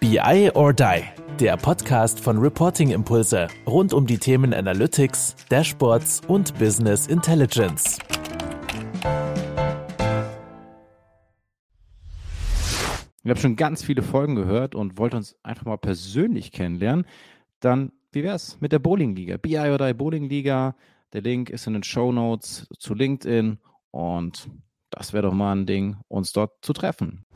BI or Die, der Podcast von Reporting Impulse rund um die Themen Analytics, Dashboards und Business Intelligence. Ich habe schon ganz viele Folgen gehört und wollte uns einfach mal persönlich kennenlernen. Dann, wie wäre es mit der Bowling-Liga? BI or Die Bowling-Liga. Der Link ist in den Show Notes zu LinkedIn und das wäre doch mal ein Ding, uns dort zu treffen.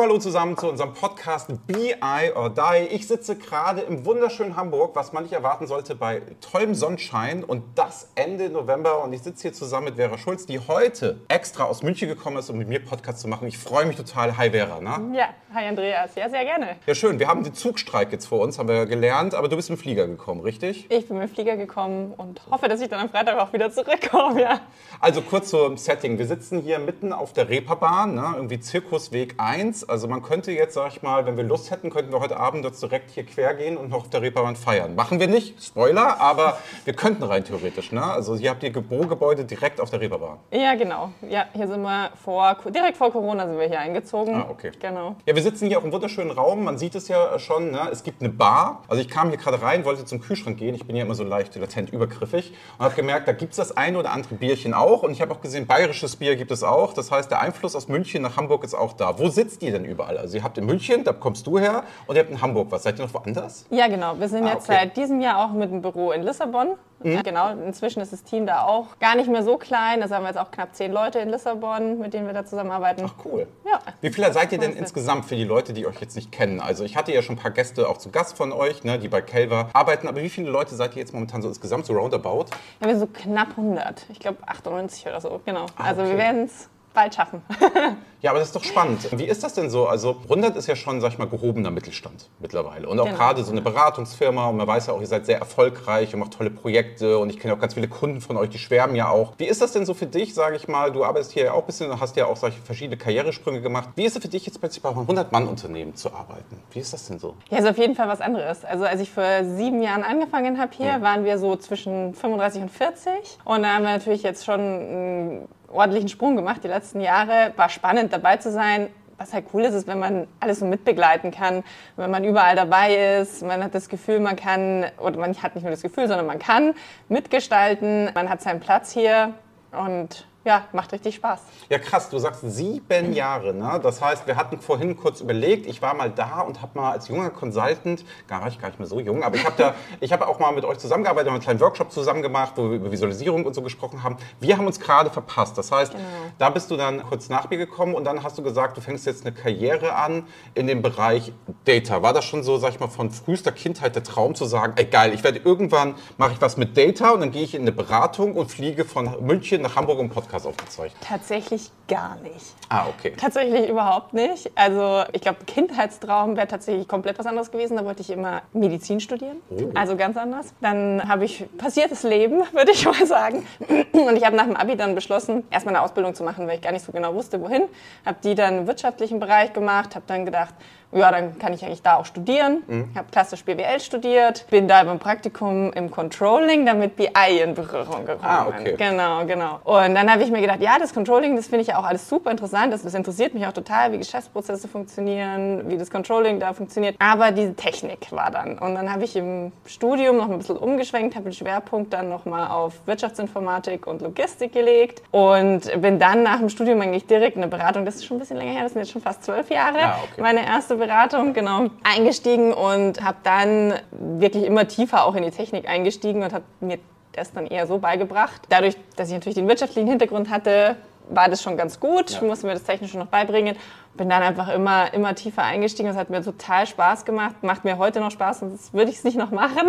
Jo, hallo zusammen zu unserem Podcast BI or Die. Ich sitze gerade im wunderschönen Hamburg, was man nicht erwarten sollte, bei tollem Sonnenschein und das Ende November. Und ich sitze hier zusammen mit Vera Schulz, die heute extra aus München gekommen ist, um mit mir Podcast zu machen. Ich freue mich total. Hi Vera, ne? Ja, hi Andreas. Ja, sehr gerne. Ja, schön. Wir haben den Zugstreik jetzt vor uns, haben wir gelernt, aber du bist mit dem Flieger gekommen, richtig? Ich bin mit dem Flieger gekommen und hoffe, dass ich dann am Freitag auch wieder zurückkomme, ja. Also kurz zum Setting. Wir sitzen hier mitten auf der Reeperbahn, ne? irgendwie Zirkusweg 1. Also man könnte jetzt, sag ich mal, wenn wir Lust hätten, könnten wir heute Abend jetzt direkt hier quer gehen und noch auf der Reeperbahn feiern. Machen wir nicht, Spoiler, aber wir könnten rein theoretisch. Ne? Also hier habt ihr Bürogebäude direkt auf der Reeperbahn. Ja, genau. Ja, hier sind wir vor, direkt vor Corona sind wir hier eingezogen. Ah, okay. Genau. Ja, wir sitzen hier auch im wunderschönen Raum. Man sieht es ja schon. Ne? Es gibt eine Bar. Also ich kam hier gerade rein, wollte zum Kühlschrank gehen. Ich bin ja immer so leicht latent übergriffig und habe gemerkt, da gibt es das eine oder andere Bierchen auch. Und ich habe auch gesehen, bayerisches Bier gibt es auch. Das heißt, der Einfluss aus München nach Hamburg ist auch da. Wo sitzt ihr denn überall? Also ihr habt in München, da kommst du her, und ihr habt in Hamburg was. Seid ihr noch woanders? Ja, genau. Wir sind Ah, jetzt okay. seit diesem Jahr auch mit dem Büro in Lissabon. Ja, genau. Inzwischen ist das Team da auch gar nicht mehr so klein. Also haben wir jetzt auch knapp zehn Leute in Lissabon, mit denen wir da zusammenarbeiten. Ach cool. Ja. Wie viele seid ihr denn insgesamt für die Leute, die euch jetzt nicht kennen? Also ich hatte ja schon ein paar Gäste auch zu Gast von euch, ne, die bei Kelva arbeiten. Aber wie viele Leute seid ihr jetzt momentan so insgesamt, so roundabout? Ja, wir sind so knapp 100. Ich glaube 98 oder so. Genau. Ah, also okay. wir werden es bald schaffen. Ja, aber das ist doch spannend. Wie ist das denn so? Also 100 ist ja schon, sag ich mal, gehobener Mittelstand mittlerweile. Und auch Genau. gerade so eine Beratungsfirma. Und man weiß ja auch, ihr seid sehr erfolgreich und macht tolle Projekte. Und ich kenne auch ganz viele Kunden von euch, die schwärmen ja auch. Wie ist das denn so für dich, sage ich mal? Du arbeitest hier ja auch ein bisschen und hast ja auch solche verschiedene Karrieresprünge gemacht. Wie ist es für dich jetzt plötzlich bei einem 100-Mann-Unternehmen zu arbeiten? Wie ist das denn so? Ja, ist auf jeden Fall was anderes. Also als ich vor sieben Jahren angefangen habe hier, waren wir so zwischen 35 und 40. Und da haben wir natürlich jetzt schon ordentlichen Sprung gemacht die letzten Jahre. War spannend dabei zu sein. Was halt cool ist, ist, wenn man alles so mitbegleiten kann, wenn man überall dabei ist. Man hat das Gefühl, man kann, oder man hat nicht nur das Gefühl, sondern man kann mitgestalten. Man hat seinen Platz hier und ja, macht richtig Spaß. Ja, krass, du sagst sieben Jahre, ne? Das heißt, wir hatten vorhin kurz überlegt, ich war mal da und habe mal als junger Consultant, gar ich gar nicht mehr so jung, aber ich habe da, ich habe auch mal mit euch zusammengearbeitet, haben einen kleinen Workshop zusammen gemacht, wo wir über Visualisierung und so gesprochen haben. Wir haben uns gerade verpasst. Das heißt, da bist du dann kurz nach mir gekommen und dann hast du gesagt, du fängst jetzt eine Karriere an in dem Bereich Data. War das schon so, sag ich mal, von frühester Kindheit der Traum zu sagen, ey geil, ich werde irgendwann, mache ich was mit Data und dann gehe ich in eine Beratung und fliege von München nach Hamburg um einen Podcast aufgezeichnet? Tatsächlich gar nicht. Ah, okay. Tatsächlich überhaupt nicht. Also ich glaube, Kindheitstraum wäre tatsächlich komplett was anderes gewesen. Da wollte ich immer Medizin studieren. Oh. Also ganz anders. Dann habe ich passiertes Leben, würde ich mal sagen. Und ich habe nach dem Abi dann beschlossen, erstmal eine Ausbildung zu machen, weil ich gar nicht so genau wusste, wohin. Habe die dann im wirtschaftlichen Bereich gemacht, habe dann gedacht, ja, dann kann ich eigentlich da auch studieren. Mhm. Habe klassisch BWL studiert, bin da beim Praktikum im Controlling, dann mit BI in Berührung gekommen. Ah, okay. Genau, genau. Und dann habe ich mir gedacht, ja, das Controlling, das finde ich ja auch alles super interessant. Das, das interessiert mich auch total, wie Geschäftsprozesse funktionieren, wie das Controlling da funktioniert. Aber diese Technik war dann. Und dann habe ich im Studium noch ein bisschen umgeschwenkt, habe den Schwerpunkt dann noch mal auf Wirtschaftsinformatik und Logistik gelegt und bin dann nach dem Studium eigentlich direkt in eine Beratung, das ist schon ein bisschen länger her, das sind jetzt schon fast zwölf Jahre, Ah, okay. meine erste Beratung, genau, eingestiegen und habe dann wirklich immer tiefer auch in die Technik eingestiegen und habe mir das dann eher so beigebracht. Dadurch, dass ich natürlich den wirtschaftlichen Hintergrund hatte, war das schon ganz gut. Ich musste mir das Technische noch beibringen. Bin dann einfach immer, immer tiefer eingestiegen. Das hat mir total Spaß gemacht. Macht mir heute noch Spaß, sonst würde ich es nicht noch machen.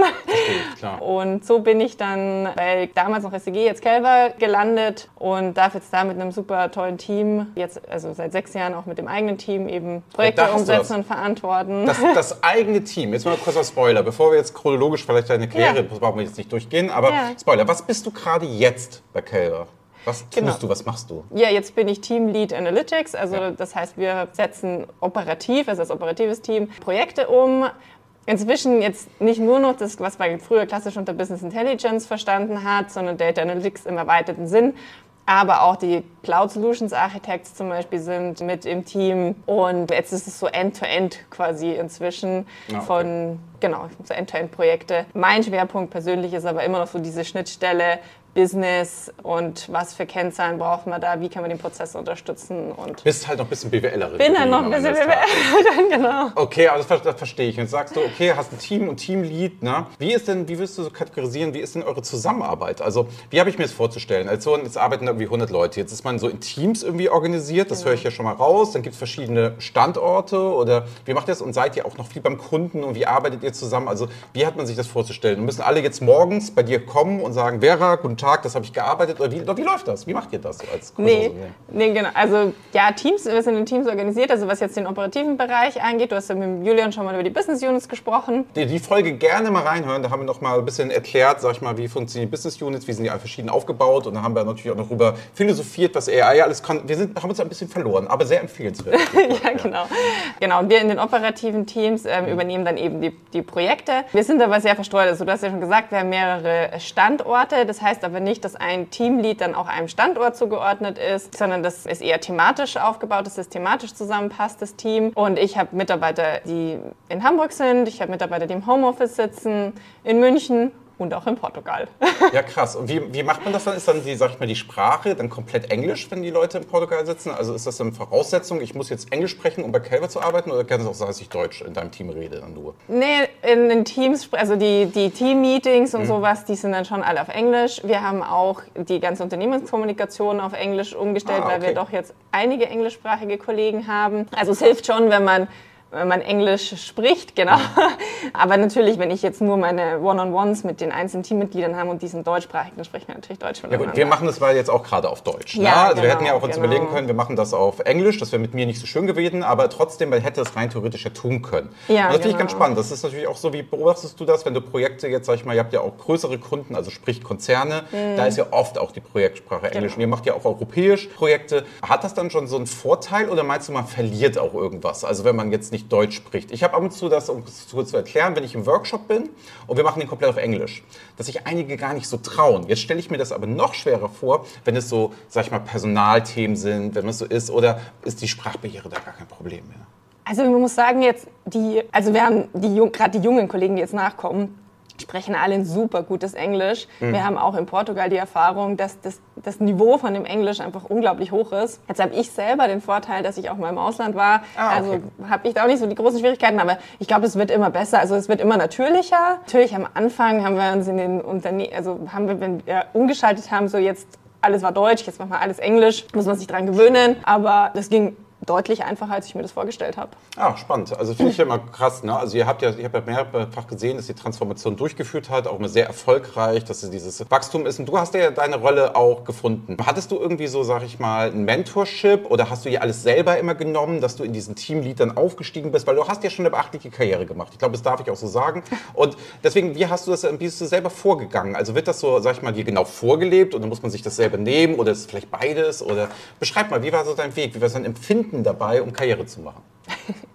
klar. Und so bin ich dann bei damals noch SEG, jetzt Kelver, gelandet und darf jetzt da mit einem super tollen Team, jetzt also seit sechs Jahren auch mit dem eigenen Team eben Projekte du umsetzen und verantworten. Das, das eigene Team, jetzt mal kurz ein Spoiler, bevor wir jetzt chronologisch vielleicht deine Karriere, Ja. das brauchen wir jetzt nicht durchgehen, aber Ja. Spoiler, was bist du gerade jetzt bei Kelver? Was tust Genau. du, was machst du? Ja, jetzt bin ich Team Lead Analytics. Also Ja. das heißt, wir setzen operativ, also als operatives Team, Projekte um. Inzwischen jetzt nicht nur noch das, was man früher klassisch unter Business Intelligence verstanden hat, sondern Data Analytics im erweiterten Sinn. aber auch die Cloud Solutions Architects zum Beispiel sind mit im Team und jetzt ist es so End-to-End -End quasi inzwischen Ah, okay. von, genau, so End-to-End-Projekte. Mein Schwerpunkt persönlich ist aber immer noch so diese Schnittstelle Business und was für Kennzahlen braucht man da, wie kann man den Prozess unterstützen und Bist halt noch ein bisschen BWLerin. bin dann noch am ein bisschen Tages. genau. Okay, aber das, das verstehe ich. Jetzt sagst du, okay, hast ein Team und Teamlead. Ne? Wie ist denn, wie wirst du so kategorisieren, wie ist denn eure Zusammenarbeit? Also, wie habe ich mir das vorzustellen? Also, jetzt arbeiten da irgendwie 100 Leute. Jetzt ist man so in Teams irgendwie organisiert, das höre ich ja schon mal raus. Dann gibt es verschiedene Standorte oder wie macht ihr das? Und seid ihr auch noch viel beim Kunden und wie arbeitet ihr zusammen? Also, wie hat man sich das vorzustellen? Und müssen alle jetzt morgens bei dir kommen und sagen, Vera, guten Tag, das habe ich gearbeitet? Oder wie, wie läuft das? Wie macht ihr das so als Nee, nee, genau. Also ja, Teams, wir sind in Teams organisiert. Also was jetzt den operativen Bereich angeht, du hast ja mit Julian schon mal über die Business Units gesprochen. Die, die Folge gerne mal reinhören. Da haben wir noch mal ein bisschen erklärt, sag ich mal, wie funktionieren die Business Units, wie sind die verschieden aufgebaut. Und da haben wir natürlich auch noch darüber philosophiert, was AI alles kann. Wir sind, haben uns ein bisschen verloren, aber sehr empfehlenswert. Ja, genau. Genau, und wir in den operativen Teams ähm, übernehmen dann eben die, die Projekte. Wir sind aber sehr verstreut. Also du hast ja schon gesagt, wir haben mehrere Standorte. Das heißt aber nicht, dass ein Teamlead dann auch einem Standort zugeordnet ist, sondern das ist eher thematisch aufgebaut, dass es thematisch zusammenpasst, das Team. Und ich habe Mitarbeiter, die in Hamburg sind. Ich habe Mitarbeiter, die im Homeoffice sitzen, in München und auch in Portugal. Ja, krass. Und wie, wie macht man das dann? Ist dann die, sag ich mal, die Sprache dann komplett Englisch, wenn die Leute in Portugal sitzen? Also ist das eine Voraussetzung, ich muss jetzt Englisch sprechen, um bei Kelver zu arbeiten? Oder kann es auch sein, dass ich Deutsch in deinem Team rede dann nur? Nee, in den Teams, also die, die Team-Meetings und sowas, die sind dann schon alle auf Englisch. Wir haben auch die ganze Unternehmenskommunikation auf Englisch umgestellt, Ah, weil wir okay. doch jetzt einige englischsprachige Kollegen haben. Also es hilft schon, wenn man wenn man Englisch spricht, genau. Aber natürlich, wenn ich jetzt nur meine One-on-Ones mit den einzelnen Teammitgliedern habe und die sind deutschsprachig, dann sprechen wir natürlich Deutsch Ja gut, wir machen das weil jetzt auch gerade auf Deutsch. ne? Ja, Also wir genau, hätten ja auch uns genau. überlegen können, wir machen das auf Englisch. Das wäre mit mir nicht so schön gewesen, aber trotzdem, man hätte es rein theoretisch ja tun können. Ja, Und das finde ich genau. ganz spannend. Das ist natürlich auch so, wie beobachtest du das, wenn du Projekte jetzt, sag ich mal, ihr habt ja auch größere Kunden, also sprich Konzerne, Mhm. da ist ja oft auch die Projektsprache Genau. Englisch. Und ihr macht ja auch europäisch Projekte. Hat das dann schon so einen Vorteil oder meinst du, man verliert auch irgendwas? Also wenn man jetzt nicht Deutsch spricht. Ich habe ab und zu das, um es kurz zu erklären, wenn ich im Workshop bin und wir machen den komplett auf Englisch, dass sich einige gar nicht so trauen. Jetzt stelle ich mir das aber noch schwerer vor, wenn es so, sag ich mal, Personalthemen sind, wenn es so ist, oder ist die Sprachbarriere da gar kein Problem mehr? Also man muss sagen jetzt, die, also wir haben die, gerade die jungen Kollegen, die jetzt nachkommen, sprechen alle ein super gutes Englisch. Mhm. Wir haben auch in Portugal die Erfahrung, dass das, das Niveau von dem Englisch einfach unglaublich hoch ist. Jetzt habe ich selber den Vorteil, dass ich auch mal im Ausland war. Ah, okay. Also habe ich da auch nicht so die großen Schwierigkeiten, aber ich glaube, es wird immer besser. Also es wird immer natürlicher. Natürlich am Anfang haben wir uns in den Unternehmen, also haben wir, wenn wir umgeschaltet haben, so jetzt alles war Deutsch, jetzt machen wir alles Englisch, muss man sich dran gewöhnen. Aber das ging deutlich einfacher, als ich mir das vorgestellt habe. Ah, spannend. Also finde ich ja immer krass. Ne? Also ihr habt ja, ich habe ja mehrfach gesehen, dass die Transformation durchgeführt hat, auch immer sehr erfolgreich, dass es dieses Wachstum ist. Und du hast ja deine Rolle auch gefunden. Hattest du irgendwie so, sag ich mal, ein Mentorship oder hast du ja alles selber immer genommen, dass du in diesen Teamlead dann aufgestiegen bist? Weil du hast ja schon eine beachtliche Karriere gemacht. Ich glaube, das darf ich auch so sagen. Und deswegen, wie hast du das, wie bist du selber vorgegangen? Also wird das so, sag ich mal, dir genau vorgelebt oder muss man sich das selber nehmen oder ist es vielleicht beides? Oder beschreib mal, wie war so dein Weg? Wie war dein Empfinden dabei, um Karriere zu machen?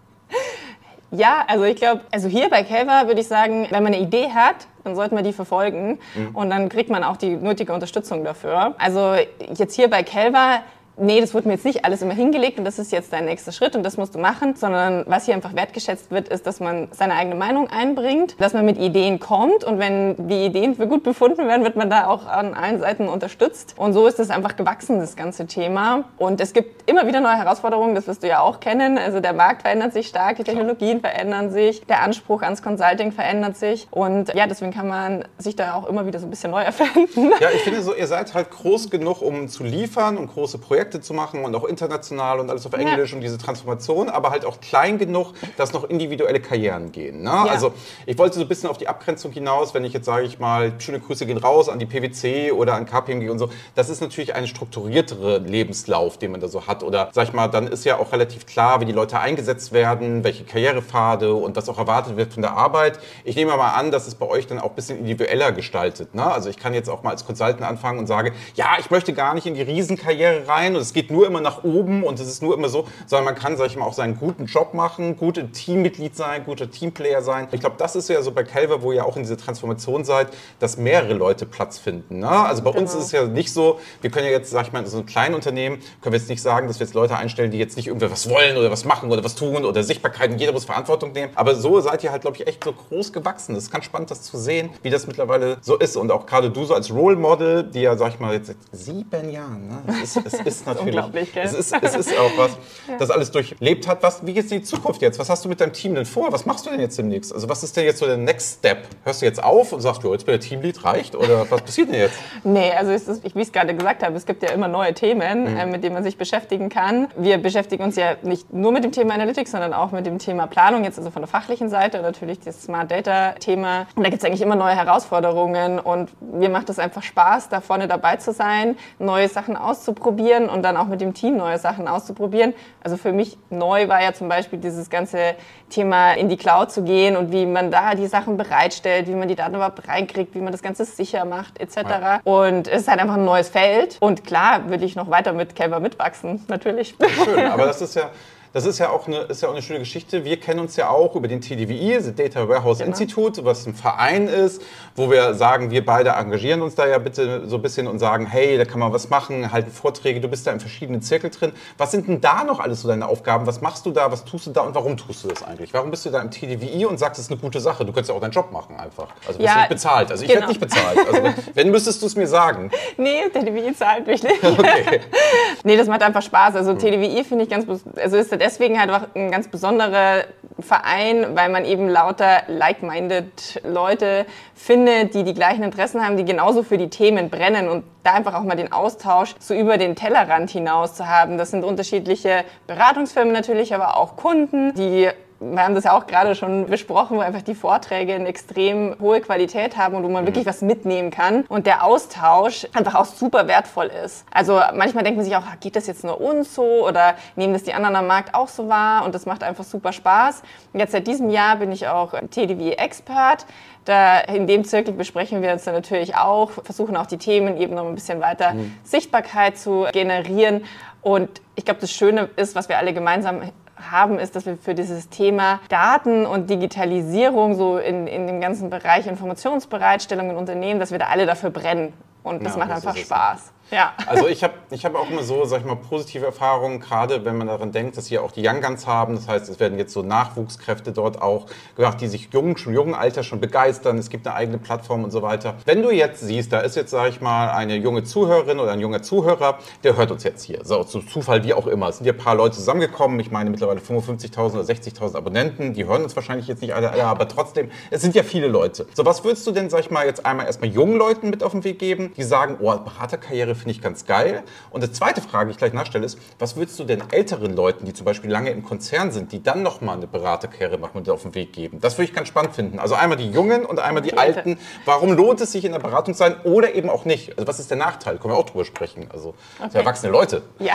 Ja, also ich glaube, also hier bei Kelver würde ich sagen, wenn man eine Idee hat, dann sollte man die verfolgen und dann kriegt man auch die nötige Unterstützung dafür. Also jetzt hier bei Kelver, nee, das wurde mir jetzt nicht alles immer hingelegt und das ist jetzt dein nächster Schritt und das musst du machen, sondern was hier einfach wertgeschätzt wird, ist, dass man seine eigene Meinung einbringt, dass man mit Ideen kommt und wenn die Ideen für gut befunden werden, wird man da auch an allen Seiten unterstützt. Und so ist es einfach gewachsen, das ganze Thema. Und es gibt immer wieder neue Herausforderungen, das wirst du ja auch kennen. Also der Markt verändert sich stark, die Technologien verändern sich, der Anspruch ans Consulting verändert sich. Und ja, deswegen kann man sich da auch immer wieder so ein bisschen neu erfinden. Ja, ich finde so, ihr seid halt groß genug, um zu liefern und große Projekte zu machen und auch international und alles auf Englisch und diese Transformation, aber halt auch klein genug, dass noch individuelle Karrieren gehen. Ne? Also ich wollte so ein bisschen auf die Abgrenzung hinaus, wenn ich jetzt sage ich mal, schöne Grüße gehen raus an die PwC oder an KPMG und so. Das ist natürlich ein strukturiertere Lebenslauf, den man da so hat. Oder sag ich mal, dann ist ja auch relativ klar, wie die Leute eingesetzt werden, welche Karrierepfade und was auch erwartet wird von der Arbeit. Ich nehme mal an, dass es bei euch dann auch ein bisschen individueller gestaltet. Ne? Also ich kann jetzt auch mal als Consultant anfangen und sage, ja, ich möchte gar nicht in die Riesenkarriere rein und es geht nur immer nach oben und es ist nur immer so, sondern man kann, sag ich mal, auch seinen guten Job machen, gute Teammitglied sein, guter Teamplayer sein. Ich glaube, das ist ja so bei Calver, wo ihr auch in dieser Transformation seid, dass mehrere Leute Platz finden. Ne? Also bei genau. uns ist es ja nicht so, wir können ja jetzt, sag ich mal, in so einem kleinen Unternehmen, können wir jetzt nicht sagen, dass wir jetzt Leute einstellen, die jetzt nicht irgendwas wollen oder was machen oder was tun oder Sichtbarkeit und jeder muss Verantwortung nehmen. Aber so seid ihr halt, glaube ich, echt so groß gewachsen. Es ist ganz spannend, das zu sehen, wie das mittlerweile so ist. Und auch gerade du so als Role Model, die ja, sag ich mal, jetzt seit sieben Jahren, ne? es, ist, es ist natürlich, es ist, es ist auch was, ja. das alles durchlebt hat. Was, wie geht es in die Zukunft jetzt? Was hast du mit deinem Team denn vor? Was machst du denn jetzt demnächst? Also was ist denn jetzt so der Next Step? Hörst du jetzt auf und sagst, jo, jetzt bin der Teamlead, reicht? Oder was passiert denn jetzt? Nee, also ist, wie ich es gerade gesagt habe, es gibt ja immer neue Themen, mhm. äh, mit denen man sich beschäftigen kann. Wir beschäftigen uns ja nicht nur mit dem Thema Analytics, sondern auch mit dem Thema Planung, jetzt also von der fachlichen Seite, natürlich das Smart Data Thema. Und da gibt es eigentlich immer neue Herausforderungen und mir macht es einfach Spaß, da vorne dabei zu sein, neue Sachen auszuprobieren und dann auch mit dem Team neue Sachen auszuprobieren. Also für mich neu war ja zum Beispiel dieses ganze Thema in die Cloud zu gehen und wie man da die Sachen bereitstellt, wie man die Daten überhaupt reinkriegt, wie man das Ganze sicher macht etc. Ja. Und es ist halt einfach ein neues Feld. Und klar will ich noch weiter mit Kelber mitwachsen, natürlich. Schön, aber das ist ja das ist ja, auch eine, ist ja auch eine schöne Geschichte. Wir kennen uns ja auch über den TDWI, das Data Warehouse genau. Institute, was ein Verein ist, wo wir sagen, wir beide engagieren uns da ja bitte so ein bisschen und sagen, hey, da kann man was machen, halten Vorträge, du bist da in verschiedenen Zirkeln drin. Was sind denn da noch alles so deine Aufgaben? Was machst du da, was tust du da und warum tust du das eigentlich? Warum bist du da im TDWI und sagst, das ist eine gute Sache? Du könntest ja auch deinen Job machen einfach. Also wirst ja, nicht bezahlt. Also ich genau. werde nicht bezahlt. Also wenn, wenn müsstest du es mir sagen. Nee, TDWI zahlt mich nicht. Okay. nee, das macht einfach Spaß. Also TDWI finde ich ganz, also ist deswegen halt auch ein ganz besonderer Verein, weil man eben lauter like-minded Leute findet, die die gleichen Interessen haben, die genauso für die Themen brennen und da einfach auch mal den Austausch so über den Tellerrand hinaus zu haben. Das sind unterschiedliche Beratungsfirmen natürlich, aber auch Kunden, die wir haben das ja auch gerade schon besprochen, wo einfach die Vorträge eine extrem hohe Qualität haben und wo man mhm. wirklich was mitnehmen kann und der Austausch einfach auch super wertvoll ist. Also manchmal denkt man sich auch, ah, geht das jetzt nur uns so oder nehmen das die anderen am Markt auch so wahr und das macht einfach super Spaß. Jetzt seit diesem Jahr bin ich auch TDW-Expert. Da in dem Zirkel besprechen wir uns dann natürlich auch, versuchen auch die Themen eben noch ein bisschen weiter mhm. Sichtbarkeit zu generieren. Und ich glaube, das Schöne ist, was wir alle gemeinsam haben, ist, dass wir für dieses Thema Daten und Digitalisierung so in, in dem ganzen Bereich Informationsbereitstellung in Unternehmen, dass wir da alle dafür brennen. Und das ja, macht das einfach Spaß. Ja. Also ich habe ich hab auch immer so, sag ich mal, positive Erfahrungen, gerade wenn man daran denkt, dass wir auch die Young Guns haben. Das heißt, es werden jetzt so Nachwuchskräfte dort auch gemacht, die sich jung, schon jungen Alter schon begeistern. Es gibt eine eigene Plattform und so weiter. Wenn du jetzt siehst, da ist jetzt, sag ich mal, eine junge Zuhörerin oder ein junger Zuhörer, der hört uns jetzt hier. So, zu Zufall wie auch immer. Es sind ja ein paar Leute zusammengekommen. Ich meine mittlerweile 55.000 oder 60.000 Abonnenten. Die hören uns wahrscheinlich jetzt nicht alle, alle, aber trotzdem, es sind ja viele Leute. So, was würdest du denn, sag ich mal, jetzt einmal erstmal jungen Leuten mit auf den Weg geben, die sagen, oh, Beraterkarriere finde ich ganz geil. Und die zweite Frage, die ich gleich nachstelle, ist, was würdest du denn älteren Leuten, die zum Beispiel lange im Konzern sind, die dann nochmal eine Beraterkarriere machen und auf den Weg geben? Das würde ich ganz spannend finden. Also einmal die Jungen und einmal die, Alten. Warum lohnt es sich in der Beratung zu sein oder eben auch nicht? Also was ist der Nachteil? Können wir auch drüber sprechen. Also okay. erwachsene Leute. Ja,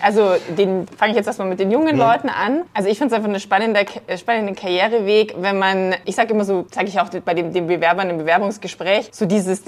also den fange ich jetzt erstmal mit den jungen mhm. Leuten an. Also ich finde es einfach ein spannender, spannender Karriereweg, wenn man, ich sage immer so, sage ich auch bei den, den Bewerbern im Bewerbungsgespräch, so dieses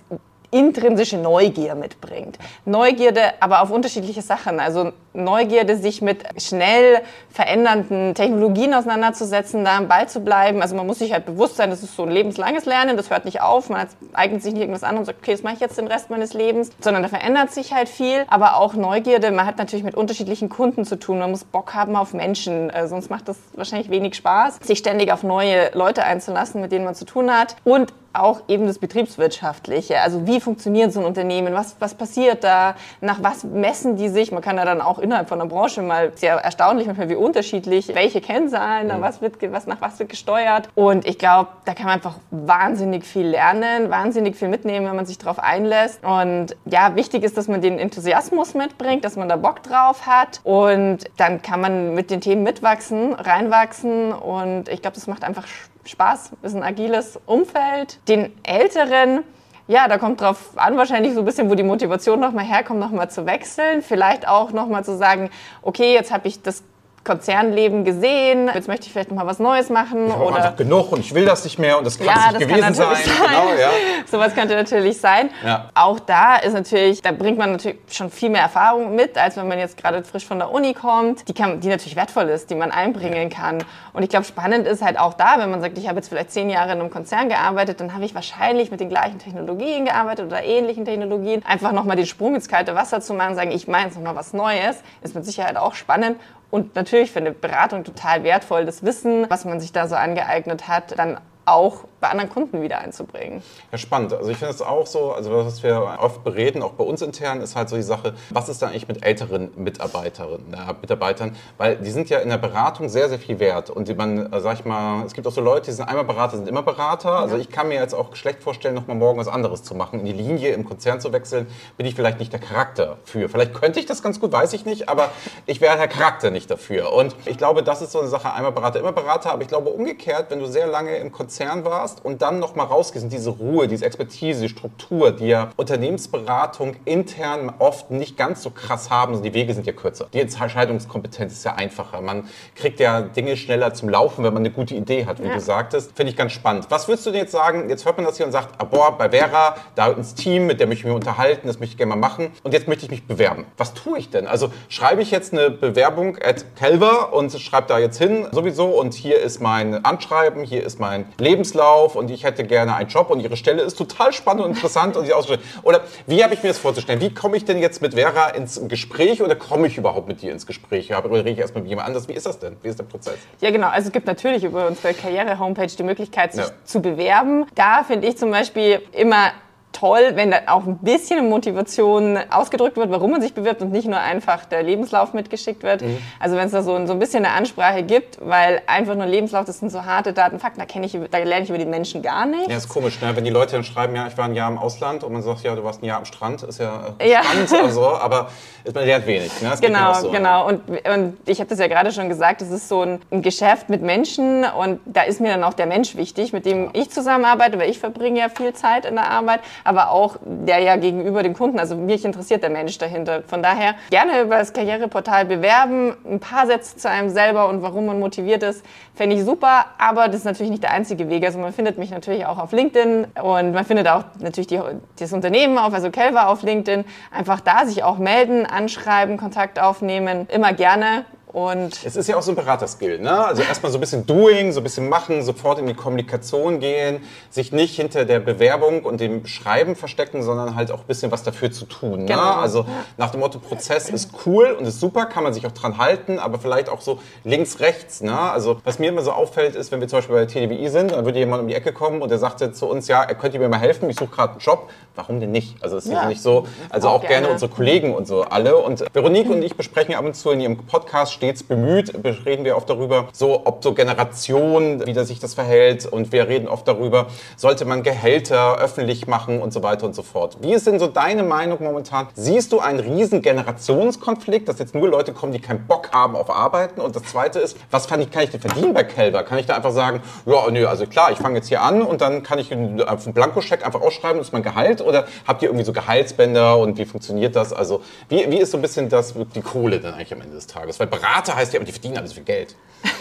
intrinsische Neugier mitbringt. Neugierde aber auf unterschiedliche Sachen. Also Neugierde, sich mit schnell verändernden Technologien auseinanderzusetzen, da am Ball zu bleiben. Also man muss sich halt bewusst sein, das ist so ein lebenslanges Lernen, das hört nicht auf. Man eignet sich nicht irgendwas an und sagt, okay, das mache ich jetzt den Rest meines Lebens, sondern da verändert sich halt viel. Aber auch Neugierde, man hat natürlich mit unterschiedlichen Kunden zu tun. Man muss Bock haben auf Menschen, äh, sonst macht das wahrscheinlich wenig Spaß, sich ständig auf neue Leute einzulassen, mit denen man zu tun hat. Und auch eben das Betriebswirtschaftliche. Also wie funktioniert so ein Unternehmen? Was, was passiert da? Nach was messen die sich? Man kann ja dann auch innerhalb von der Branche mal sehr erstaunlich, manchmal wie unterschiedlich, welche Kennzahlen, nach, mhm. was wird, was, nach was wird gesteuert. Und ich glaube, da kann man einfach wahnsinnig viel lernen, wahnsinnig viel mitnehmen, wenn man sich darauf einlässt. Und ja, wichtig ist, dass man den Enthusiasmus mitbringt, dass man da Bock drauf hat. Und dann kann man mit den Themen mitwachsen, reinwachsen. Und ich glaube, das macht einfach Spaß Spaß, ist ein agiles Umfeld. Den Älteren, ja, da kommt drauf an, wahrscheinlich so ein bisschen, wo die Motivation nochmal herkommt, nochmal zu wechseln. Vielleicht auch nochmal zu sagen, okay, jetzt habe ich das Konzernleben gesehen, jetzt möchte ich vielleicht noch mal was Neues machen. Ich habe oder einfach genug und ich will das nicht mehr und das kann ja, es nicht gewesen sein. sein. Genau, ja. Sowas könnte natürlich sein. Ja. Auch da ist natürlich, da bringt man natürlich schon viel mehr Erfahrung mit, als wenn man jetzt gerade frisch von der Uni kommt, die, kann, die natürlich wertvoll ist, die man einbringen kann. Und ich glaube, spannend ist halt auch da, wenn man sagt, ich habe jetzt vielleicht zehn Jahre in einem Konzern gearbeitet, dann habe ich wahrscheinlich mit den gleichen Technologien gearbeitet oder ähnlichen Technologien. Einfach nochmal den Sprung ins kalte Wasser zu machen, sagen, ich meine jetzt nochmal was Neues, ist mit Sicherheit auch spannend. Und natürlich eine Beratung total wertvoll, das Wissen, was man sich da so angeeignet hat, dann auch bei anderen Kunden wieder einzubringen. Ja, spannend. Also ich finde es auch so, also was wir oft bereden, auch bei uns intern, ist halt so die Sache, was ist da eigentlich mit älteren Mitarbeiterinnen, äh, Mitarbeitern? Weil die sind ja in der Beratung sehr, sehr viel wert. Und die man, äh, sag ich mal, es gibt auch so Leute, die sind einmal Berater, sind immer Berater. Also ich kann mir jetzt auch schlecht vorstellen, nochmal morgen was anderes zu machen. In die Linie im Konzern zu wechseln, bin ich vielleicht nicht der Charakter für. Vielleicht könnte ich das ganz gut, weiß ich nicht, aber ich wäre der Charakter nicht dafür. Und ich glaube, das ist so eine Sache, einmal Berater, immer Berater. Aber ich glaube umgekehrt, wenn du sehr lange im Konzern warst und dann nochmal rausgehst und diese Ruhe, diese Expertise, die Struktur, die ja Unternehmensberatung intern oft nicht ganz so krass haben, die Wege sind ja kürzer. Die Entscheidungskompetenz ist ja einfacher. Man kriegt ja Dinge schneller zum Laufen, wenn man eine gute Idee hat, wie Ja. du sagtest. Finde ich ganz spannend. Was würdest du denn jetzt sagen? Jetzt hört man das hier und sagt, ah, boah, bei Vera, da ins Team, mit der möchte ich mich unterhalten, das möchte ich gerne mal machen und jetzt möchte ich mich bewerben. Was tue ich denn? Also schreibe ich jetzt eine Bewerbung at Kelver und schreibe da jetzt hin sowieso und hier ist mein Anschreiben, hier ist mein Lebenslauf und ich hätte gerne einen Job und ihre Stelle ist total spannend und interessant und Ausstellung. Oder wie habe ich mir das vorzustellen? Wie komme ich denn jetzt mit Vera ins Gespräch oder komme ich überhaupt mit dir ins Gespräch? Oder rede ich erstmal mit jemand anders? Wie ist das denn? Wie ist der Prozess? Ja, genau. Also es gibt natürlich über unsere Karriere-Homepage die Möglichkeit, sich Ja. zu bewerben. Da finde ich zum Beispiel immer toll, wenn da auch ein bisschen Motivation ausgedrückt wird, warum man sich bewirbt und nicht nur einfach der Lebenslauf mitgeschickt wird. Mhm. Also wenn es da so, ein- so ein bisschen eine Ansprache gibt, weil einfach nur Lebenslauf, das sind so harte Daten, Fakten, da, kenne ich, da lerne ich über die Menschen gar nichts. Ja, ist komisch, ne? wenn die Leute dann schreiben, ja, ich war ein Jahr im Ausland und man sagt, ja, du warst ein Jahr am Strand, ist ja, äh, Ja. spannend, also, aber man lernt wenig. Ne? Genau, so, genau. Und, und ich habe das ja gerade schon gesagt, es ist so ein, ein Geschäft mit Menschen und da ist mir dann auch der Mensch wichtig, mit dem ich zusammenarbeite, weil ich verbringe ja viel Zeit in der Arbeit, aber auch der ja gegenüber dem Kunden, also mich interessiert der Mensch dahinter. Von daher gerne über das Karriereportal bewerben, ein paar Sätze zu einem selber und warum man motiviert ist, fände ich super, aber das ist natürlich nicht der einzige Weg. Also man findet mich natürlich auch auf LinkedIn und man findet auch natürlich die, das Unternehmen auf, also Kelva auf LinkedIn. Einfach da sich auch melden, anschreiben, Kontakt aufnehmen, immer gerne. Und Es ist ja auch so ein Beraterskill, ne? Also erstmal so ein bisschen Doing, so ein bisschen machen, sofort in die Kommunikation gehen, sich nicht hinter der Bewerbung und dem Schreiben verstecken, sondern halt auch ein bisschen was dafür zu tun. Ne? Genau. Also nach dem Motto, Prozess ist cool und ist super, kann man sich auch dran halten, aber vielleicht auch so links, rechts. Ne? Also was mir immer so auffällt, ist, wenn wir zum Beispiel bei der TDBI sind, dann würde jemand um die Ecke kommen und der sagte zu uns, ja, könnt ihr mir mal helfen, ich suche gerade einen Job. Warum denn nicht? Also es ist Ja. nicht so, also Auch auch, gerne gerne. unsere Kollegen und so alle. Und Veronique und ich besprechen ab und zu in ihrem Podcast stets bemüht, reden wir oft darüber, so ob so Generation, wie sich das verhält. Und wir reden oft darüber, sollte man Gehälter öffentlich machen und so weiter und so fort. Wie ist denn so deine Meinung momentan? Siehst du einen riesen Generationskonflikt, dass jetzt nur Leute kommen, die keinen Bock haben auf Arbeiten? Und das Zweite ist, was kann ich, kann ich denn verdienen bei Kelber? Kann ich da einfach sagen, ja, nö, also klar, ich fange jetzt hier an und dann kann ich einen, einen Blankoscheck einfach ausschreiben, das ist mein Gehalt? Oder habt ihr irgendwie so Gehaltsbänder und wie funktioniert das? Also wie, wie ist so ein bisschen das, die Kohle dann eigentlich am Ende des Tages? Weil Berater heißt ja, aber die verdienen alles viel Geld.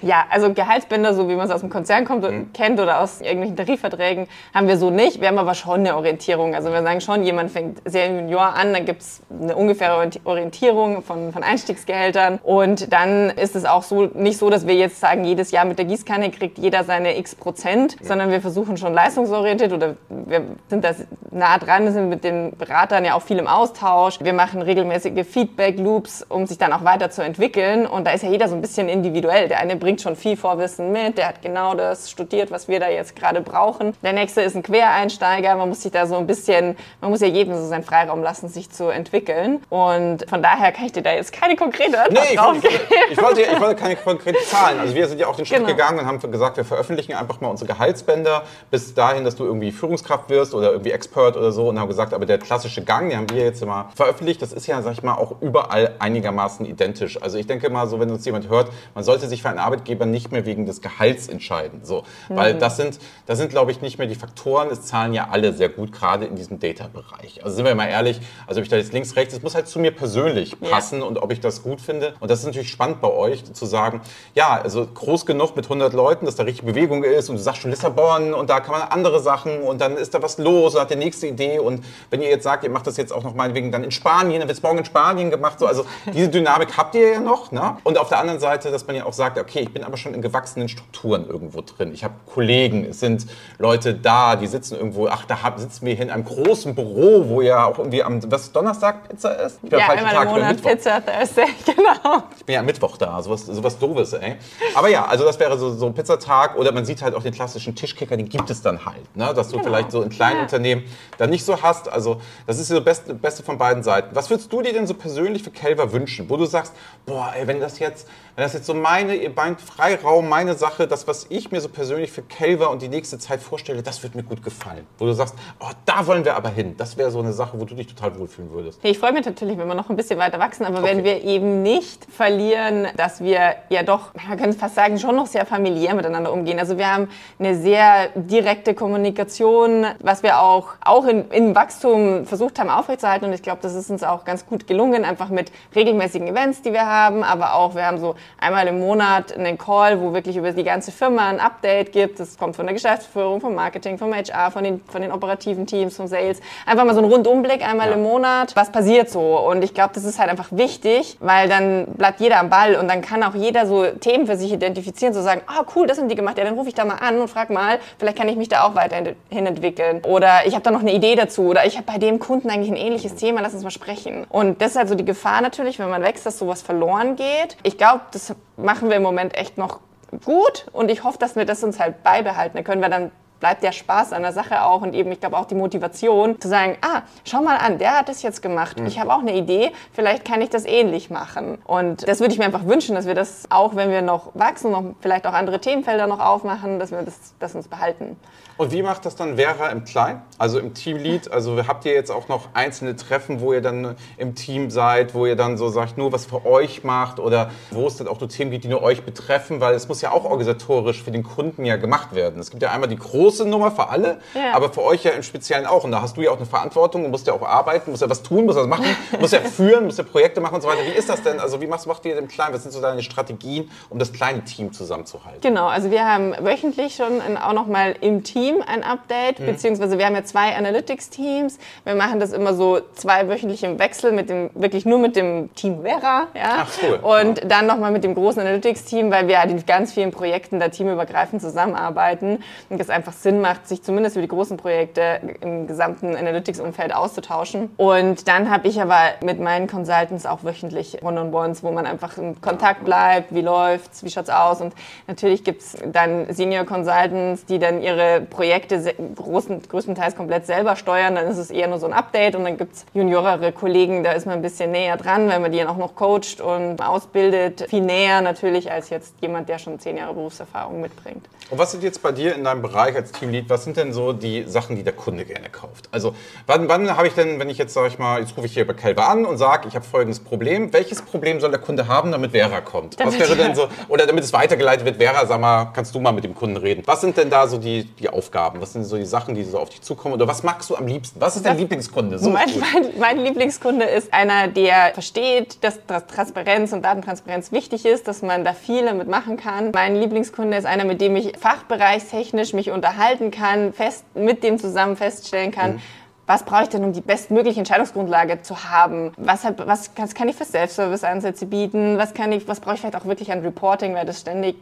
Ja, also Gehaltsbänder, so wie man es aus dem Konzern kommt, Mhm. kennt oder aus irgendwelchen Tarifverträgen, haben wir so nicht. Wir haben aber schon eine Orientierung. Also wir sagen schon, jemand fängt sehr junior an, dann gibt es eine ungefähre Orienti- Orientierung von, von Einstiegsgehältern. Und dann ist es auch so nicht so, dass wir jetzt sagen, jedes Jahr mit der Gießkanne kriegt jeder seine x Prozent, sondern wir versuchen schon leistungsorientiert oder wir sind da nah dran, sind mit den Beratern ja auch viel im Austausch. Wir machen regelmäßige Feedback-Loops, um sich dann auch weiterzuentwickeln. Und da ist ja jeder so ein bisschen individuell. Der eine bringt schon viel Vorwissen mit, der hat genau das studiert, was wir da jetzt gerade brauchen. Der nächste ist ein Quereinsteiger. Man muss sich da so ein bisschen, man muss ja jedem so seinen Freiraum lassen, sich zu entwickeln. Und von daher kann ich dir da jetzt keine konkrete Antwort Nee, ich drauf wollte, geben. ich, wollte, ich wollte keine konkreten Zahlen. Also wir sind ja auch den Schritt Genau. gegangen und haben gesagt, wir veröffentlichen einfach mal unsere Gehaltsbänder bis dahin, dass du irgendwie Führungskraft wirst oder irgendwie Expert oder so und haben gesagt, aber der klassische Gang, den haben wir jetzt mal veröffentlicht, das ist ja, sag ich mal, auch überall einigermaßen identisch. Realistisch. Also ich denke mal so, wenn uns jemand hört, man sollte sich für einen Arbeitgeber nicht mehr wegen des Gehalts entscheiden. So. Weil das sind, das sind, glaube ich, nicht mehr die Faktoren. Es zahlen ja alle sehr gut, gerade in diesem Data-Bereich. Also sind wir mal ehrlich, also ob ich da jetzt links, rechts, es muss halt zu mir persönlich passen Ja. und ob ich das gut finde. Und das ist natürlich spannend bei euch, zu sagen, ja, also groß genug mit 100 Leuten, dass da richtig Bewegung ist und du sagst schon Lissabon und da kann man andere Sachen und dann ist da was los und hat die nächste Idee und wenn ihr jetzt sagt, ihr macht das jetzt auch noch meinetwegen dann in Spanien, dann wird es morgen in Spanien gemacht, so, also diese Dynamik habt ihr ja noch, ne? Und auf der anderen Seite, dass man ja auch sagt, okay, ich bin aber schon in gewachsenen Strukturen irgendwo drin. Ich habe Kollegen, es sind Leute da, die sitzen irgendwo, ach, da sitzen wir hier in einem großen Büro, wo ja auch irgendwie am, was Donnerstag Pizza ist? Ich bin Ja, einmal Tag, im Monat. Pizza Thursday, genau. Ich bin ja am Mittwoch da, sowas, sowas doofes, ey. Aber ja, also das wäre so, so ein Pizzatag oder man sieht halt auch den klassischen Tischkicker, den gibt es dann halt. Ne? Dass du vielleicht so in kleinen Ja. Unternehmen dann nicht so hast. Also das ist so das Beste, Beste von beiden Seiten. Was würdest du dir denn so persönlich für Kelver wünschen, wo du sagst, boah, ey, wenn das jetzt, wenn das jetzt so meine, mein Freiraum, meine Sache, das, was ich mir so persönlich für Kelver und die nächste Zeit vorstelle, das wird mir gut gefallen. Wo du sagst, oh, da wollen wir aber hin. Das wäre so eine Sache, wo du dich total wohlfühlen würdest. Ich freue mich natürlich, wenn wir noch ein bisschen weiter wachsen, aber wenn wir eben nicht verlieren, dass wir ja doch, man könnte fast sagen, schon noch sehr familiär miteinander umgehen. Also wir haben eine sehr direkte Kommunikation, was wir auch, auch in, im Wachstum versucht haben aufrechtzuerhalten und ich glaube, das ist uns auch ganz gut gelungen, einfach mit regelmäßigen Events, die wir haben, aber auch wir haben so einmal im Monat einen Call, wo wirklich über die ganze Firma ein Update gibt. Das kommt von der Geschäftsführung, vom Marketing, vom HR, von den, von den operativen Teams, vom Sales. Einfach mal so ein Rundumblick einmal Ja. im Monat, was passiert so. Und ich glaube, das ist halt einfach wichtig, weil dann bleibt jeder am Ball und dann kann auch jeder so Themen für sich identifizieren, so sagen, ah cool, das haben die gemacht, ja, dann rufe ich da mal an und frag mal, vielleicht kann ich mich da auch weiterhin entwickeln. Oder ich habe da noch eine Idee dazu. Oder ich habe bei dem Kunden eigentlich ein ähnliches Thema, lass uns mal sprechen. Und das ist halt so die Gefahr natürlich, wenn man wächst, dass sowas verloren geht. Ich glaube, das machen wir im Moment echt noch gut und ich hoffe, dass wir das uns halt beibehalten. Können wir dann bleibt der Spaß an der Sache auch und eben, ich glaube, auch die Motivation zu sagen, ah, schau mal an, der hat das jetzt gemacht. Ich habe auch eine Idee, vielleicht kann ich das ähnlich machen. Und das würde ich mir einfach wünschen, dass wir das auch, wenn wir noch wachsen, noch vielleicht auch andere Themenfelder noch aufmachen, dass wir das, das uns behalten. Und wie macht das dann Vera im Kleinen? Also im Teamlead? Also habt ihr jetzt auch noch einzelne Treffen, wo ihr dann im Team seid, wo ihr dann so sagt, nur was für euch macht oder wo es dann auch nur Themen gibt, die nur euch betreffen? Weil es muss ja auch organisatorisch für den Kunden ja gemacht werden. Es gibt ja einmal die große Nummer für alle, Ja. aber für euch ja im Speziellen auch. Und da hast du ja auch eine Verantwortung und musst ja auch arbeiten, musst ja was tun, musst was machen, musst ja führen, musst ja Projekte machen und so weiter. Wie ist das denn? Also wie machst, macht ihr im Kleinen? Was sind so deine Strategien, um das kleine Team zusammenzuhalten? Genau, also wir haben wöchentlich schon auch noch mal im Team ein Update, beziehungsweise wir haben ja zwei Analytics-Teams. Wir machen das immer so zwei wöchentlich im Wechsel mit dem, wirklich nur mit dem Team Vera, ja. Ach, cool. Und dann noch mal mit dem großen Analytics-Team, weil wir halt in ganz vielen Projekten da teamübergreifend zusammenarbeiten und es einfach Sinn macht, sich zumindest für die großen Projekte im gesamten Analytics-Umfeld auszutauschen. Und dann habe ich aber mit meinen Consultants auch wöchentlich One-on-Ones, wo man einfach in Kontakt bleibt, wie läuft's, wie schaut's aus. Und natürlich gibt's dann Senior Consultants, die dann ihre Projekte großen, größtenteils komplett selber steuern. Dann ist es eher nur so ein Update. Und dann gibt's juniorere Kollegen, da ist man ein bisschen näher dran, weil man die dann auch noch coacht und ausbildet. Viel näher natürlich als jetzt jemand, der schon zehn Jahre Berufserfahrung mitbringt. Und was sind jetzt bei dir in deinem Bereich als Teamlead, was sind denn so die Sachen, die der Kunde gerne kauft? Also wann, wann habe ich denn, wenn ich jetzt sage ich mal, jetzt rufe ich hier bei Kelber an und sage, ich habe folgendes Problem, welches Problem soll der Kunde haben, damit Vera kommt? Was Damit wäre denn so, oder damit es weitergeleitet wird, Vera, sag mal, kannst du mal mit dem Kunden reden? Was sind denn da so die, die Aufgaben? Was sind so die Sachen, die so auf dich zukommen? Oder was magst du am liebsten? Was ist dein Lieblingskunde? So Mein, mein, mein Lieblingskunde ist einer, der versteht, dass Tra- Transparenz und Datentransparenz wichtig ist, dass man da viel damit machen kann. Mein Lieblingskunde ist einer, mit dem ich fachbereichstechnisch mich unterhalten kann, fest, mit dem zusammen feststellen kann, was brauche ich denn, um die bestmögliche Entscheidungsgrundlage zu haben? Was, was, was kann ich für Self-Service-Ansätze bieten? Was, kann ich, was brauche ich vielleicht auch wirklich an Reporting, weil das ständig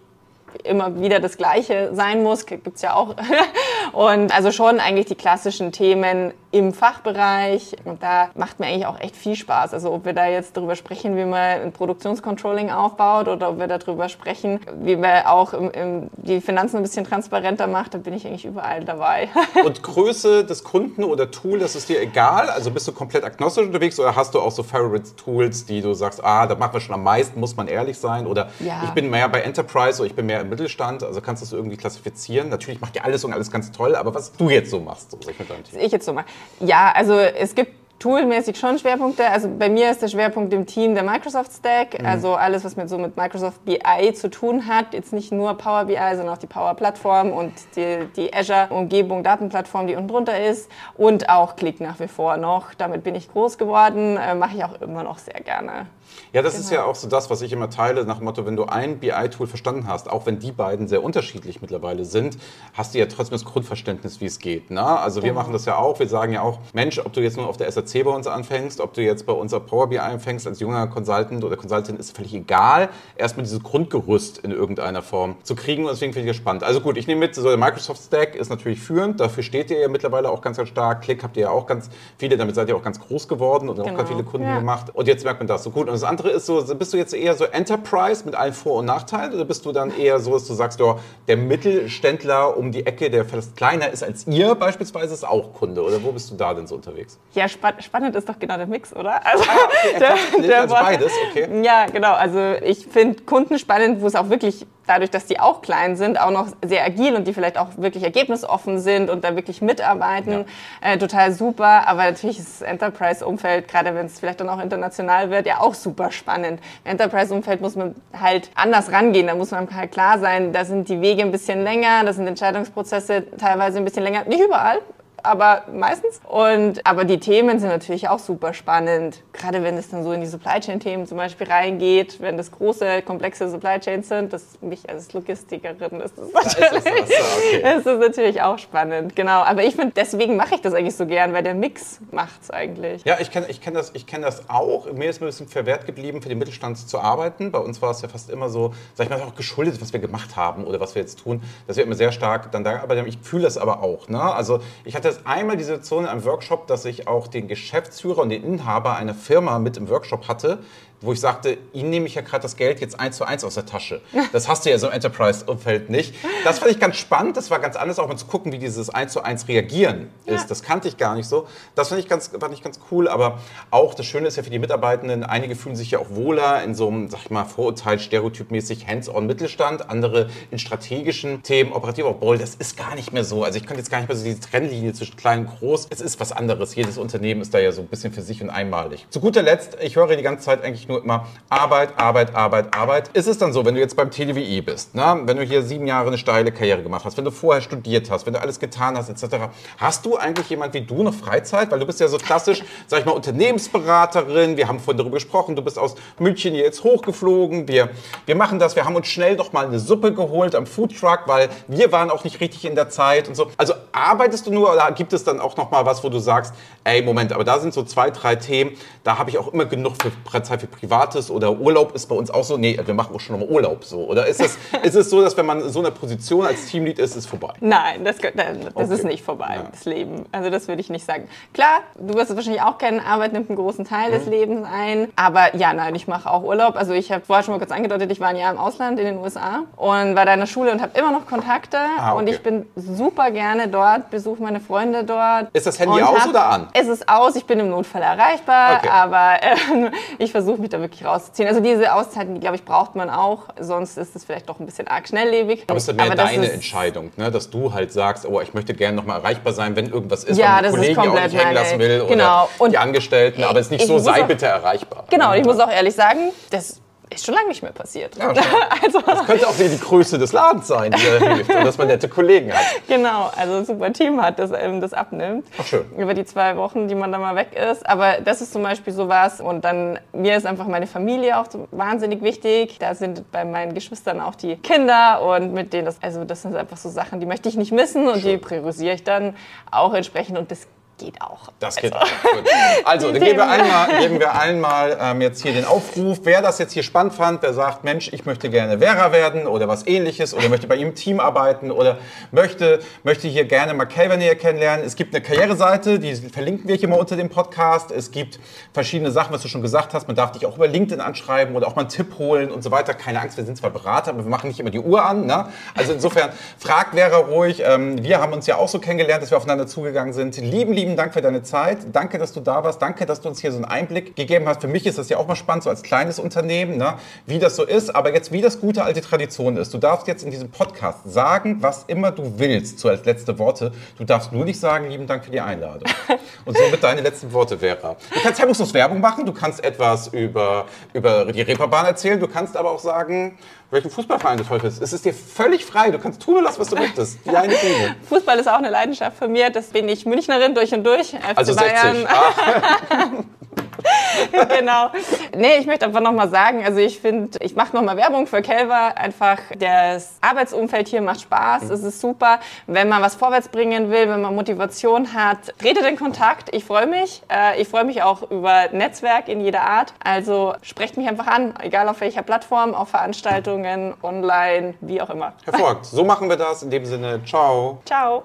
immer wieder das Gleiche sein muss, gibt's ja auch. Und also schon eigentlich die klassischen Themen im Fachbereich. Und da macht mir eigentlich auch echt viel Spaß. Also ob wir da jetzt darüber sprechen, wie man ein Produktionscontrolling aufbaut oder ob wir darüber sprechen, wie man auch im, im, die Finanzen ein bisschen transparenter macht, da bin ich eigentlich überall dabei. Und Größe des Kunden oder Tool, das ist dir egal? Also bist du komplett agnostisch unterwegs oder hast du auch so Favorite-Tools, die du sagst, ah, da machen wir schon am meisten, muss man ehrlich sein? Oder Ja. ich bin mehr bei Enterprise oder ich bin mehr im Mittelstand, also kannst du das irgendwie klassifizieren? Natürlich macht ihr alles und alles ganz toll, aber was du jetzt so machst, so mit deinem Team. ich jetzt so mache. Ja, also es gibt Toolmäßig schon Schwerpunkte. Also bei mir ist der Schwerpunkt im Team der Microsoft Stack. Mhm. Also alles, was mit so mit Microsoft BI zu tun hat. Jetzt nicht nur Power BI, sondern auch die Power Plattform und die, die Azure-Umgebung, Datenplattform, die unten drunter ist. Und auch Click nach wie vor noch. Damit bin ich groß geworden. Äh, Mache ich auch immer noch sehr gerne. Ja, das genau. ist ja auch so das, was ich immer teile, nach dem Motto, wenn du ein BI-Tool verstanden hast, auch wenn die beiden sehr unterschiedlich mittlerweile sind, hast du ja trotzdem das Grundverständnis, wie es geht. Ne? Also wir genau. machen das ja auch, wir sagen ja auch, Mensch, ob du jetzt nur auf der SAC bei uns anfängst, ob du jetzt bei uns auf Power BI anfängst als junger Consultant oder Consultant, ist völlig egal. Erstmal dieses Grundgerüst in irgendeiner Form zu kriegen und deswegen finde ich gespannt. Also gut, ich nehme mit, so der Microsoft Stack ist natürlich führend, dafür steht ihr ja mittlerweile auch ganz, ganz stark. Click habt ihr ja auch ganz viele, damit seid ihr auch ganz groß geworden und genau. auch ganz viele Kunden ja. gemacht. Und jetzt merkt man das so gut. Und das andere ist so, bist du jetzt eher so Enterprise mit allen Vor- und Nachteilen oder bist du dann eher so, dass du sagst, oh, der Mittelständler um die Ecke, der vielleicht kleiner ist als ihr beispielsweise, ist auch Kunde? Oder wo bist du da denn so unterwegs? Ja, spa spannend ist doch genau der Mix, oder? Also, ah, okay. der, der also beides, okay. Ja, genau. Also ich finde Kunden spannend, wo es auch wirklich dadurch, dass die auch klein sind, auch noch sehr agil und die vielleicht auch wirklich ergebnisoffen sind und da wirklich mitarbeiten, ja. äh, total super. Aber natürlich ist das Enterprise-Umfeld, gerade wenn es vielleicht dann auch international wird, ja auch super spannend. Im Enterprise-Umfeld muss man halt anders rangehen. Da muss man halt klar sein, da sind die Wege ein bisschen länger, da sind Entscheidungsprozesse teilweise ein bisschen länger. Nicht überall, aber meistens. Und, aber die Themen sind natürlich auch super spannend, gerade wenn es dann so in die Supply Chain Themen zum Beispiel reingeht, wenn das große, komplexe Supply Chains sind, das mich als Logistikerin ist das natürlich, da ist, das, okay. ist das natürlich auch spannend, genau. Aber ich finde, deswegen mache ich das eigentlich so gern, weil der Mix macht es eigentlich. Ja, ich kenne ich kenn das, kenn das auch. Mir ist ein bisschen verwehrt geblieben, für den Mittelstand zu arbeiten. Bei uns war es ja fast immer so, sag ich mal, auch geschuldet, was wir gemacht haben oder was wir jetzt tun. Das wird immer sehr stark dann da, aber ich fühle das aber auch. Ne? Also ich hatte es einmal die Situation in einem Workshop, dass ich auch den Geschäftsführer und den Inhaber einer Firma mit im Workshop hatte, wo ich sagte, Ihnen nehme ich ja gerade das Geld jetzt eins zu eins aus der Tasche. Das hast du ja so im Enterprise-Umfeld nicht. Das fand ich ganz spannend. Das war ganz anders, auch mal zu gucken, wie dieses eins zu eins Reagieren ist. Ja. Das kannte ich gar nicht so. Das fand ich, ganz, fand ich ganz cool. Aber auch das Schöne ist ja für die Mitarbeitenden, einige fühlen sich ja auch wohler in so einem, sag ich mal, Vorurteil, stereotypmäßig Hands-on-Mittelstand, andere in strategischen Themen, operativ, obwohl das ist gar nicht mehr so. Also ich könnte jetzt gar nicht mehr so diese Trennlinie zwischen klein und groß. Es ist was anderes. Jedes Unternehmen ist da ja so ein bisschen für sich und einmalig. Zu guter Letzt, ich höre die ganze Zeit eigentlich nur immer Arbeit, Arbeit, Arbeit, Arbeit. Ist es dann so, wenn du jetzt beim TDWI bist, ne? wenn du hier sieben Jahre eine steile Karriere gemacht hast, wenn du vorher studiert hast, wenn du alles getan hast, etc., hast du eigentlich jemand wie du noch Freizeit? Weil du bist ja so klassisch, sag ich mal, Unternehmensberaterin. Wir haben vorhin darüber gesprochen, du bist aus München hier jetzt hochgeflogen. Wir, wir machen das, wir haben uns schnell doch mal eine Suppe geholt am Foodtruck, weil wir waren auch nicht richtig in der Zeit und so. Also arbeitest du nur oder gibt es dann auch noch mal was, wo du sagst, ey, Moment, aber da sind so zwei, drei Themen, da habe ich auch immer genug für Zeit für Privates oder Urlaub ist bei uns auch so, nee, wir machen auch schon nochmal Urlaub so. Oder ist es, ist es so, dass wenn man in so einer Position als Teamlead ist, ist es vorbei? Nein, das, das okay. ist nicht vorbei, ja. das Leben. Also das würde ich nicht sagen. Klar, du wirst es wahrscheinlich auch kennen, Arbeit nimmt einen großen Teil mhm. des Lebens ein. Aber ja, nein, ich mache auch Urlaub. Also ich habe vorher schon mal kurz angedeutet, ich war ein Jahr im Ausland in den USA und war da in der Schule und habe immer noch Kontakte. Ah, okay. Und ich bin super gerne dort, besuche meine Freunde dort. Ist das Handy aus hab, oder an? Es ist aus, ich bin im Notfall erreichbar, okay. aber äh, ich versuche mich da wirklich rauszuziehen. Also diese Auszeiten, die glaube ich, braucht man auch. Sonst ist es vielleicht doch ein bisschen arg schnelllebig. Aber es ist mehr deine Entscheidung, ne? dass du halt sagst, oh, ich möchte gerne nochmal erreichbar sein, wenn irgendwas ist, ja, weil das Kollegen auch nicht hängen lassen will genau. oder die Angestellten. Aber es ist nicht so, sei bitte erreichbar. Genau, ich muss auch ehrlich sagen, das ist schon lange nicht mehr passiert. Ja, also, das könnte auch die Größe des Ladens sein, die da hilft und dass man nette Kollegen hat. Genau, also ein super Team hat, das ähm, das abnimmt. Ach, schön. Über die zwei Wochen, die man da mal weg ist. Aber das ist zum Beispiel so was. Und dann, mir ist einfach meine Familie auch so wahnsinnig wichtig. Da sind bei meinen Geschwistern auch die Kinder und mit denen, das, also das sind einfach so Sachen, die möchte ich nicht missen und schön. die priorisiere ich dann auch entsprechend. Und das geht auch. Das geht also. auch. Gut. Also, dann geben wir allen mal, geben wir allen mal ähm, jetzt hier den Aufruf. Wer das jetzt hier spannend fand, der sagt, Mensch, ich möchte gerne Lehrer werden oder was ähnliches oder möchte bei ihm im Team arbeiten oder möchte, möchte hier gerne mal Calvin näher kennenlernen. Es gibt eine Karriereseite, die verlinken wir hier mal unter dem Podcast. Es gibt verschiedene Sachen, was du schon gesagt hast. Man darf dich auch über LinkedIn anschreiben oder auch mal einen Tipp holen und so weiter. Keine Angst, wir sind zwar Berater, aber wir machen nicht immer die Uhr an. Ne? Also insofern, fragt Vera ruhig. Ähm, wir haben uns ja auch so kennengelernt, dass wir aufeinander zugegangen sind. Lieben, lieben lieben Dank für deine Zeit. Danke, dass du da warst. Danke, dass du uns hier so einen Einblick gegeben hast. Für mich ist das ja auch mal spannend, so als kleines Unternehmen, ne, wie das so ist. Aber jetzt, wie das gute alte Tradition ist. Du darfst jetzt in diesem Podcast sagen, was immer du willst, so als letzte Worte. Du darfst nur nicht sagen, lieben Dank für die Einladung. Und somit deine letzten Worte, Vera. Du kannst hemmungslos Werbung machen. Du kannst etwas über, über die Reeperbahn erzählen. Du kannst aber auch sagen, welchen Fußballverein du toll findest. Es ist dir völlig frei. Du kannst tun und lassen, was du möchtest. Deine Bühne. Fußball ist auch eine Leidenschaft von mir. Das bin ich Münchnerin durch und durch. FC Also 60. Ah, genau. Nee, ich möchte einfach nochmal sagen, also ich finde, ich mache nochmal Werbung für Kelver. Einfach das Arbeitsumfeld hier macht Spaß, Mhm. es ist super. Wenn man was vorwärts bringen will, wenn man Motivation hat, tretet in Kontakt. Ich freue mich. Äh, Ich freue mich auch über Netzwerk in jeder Art. Also sprecht mich einfach an, egal auf welcher Plattform, auf Veranstaltungen, online, wie auch immer. hervorragend. So machen wir das. In dem Sinne, ciao. Ciao.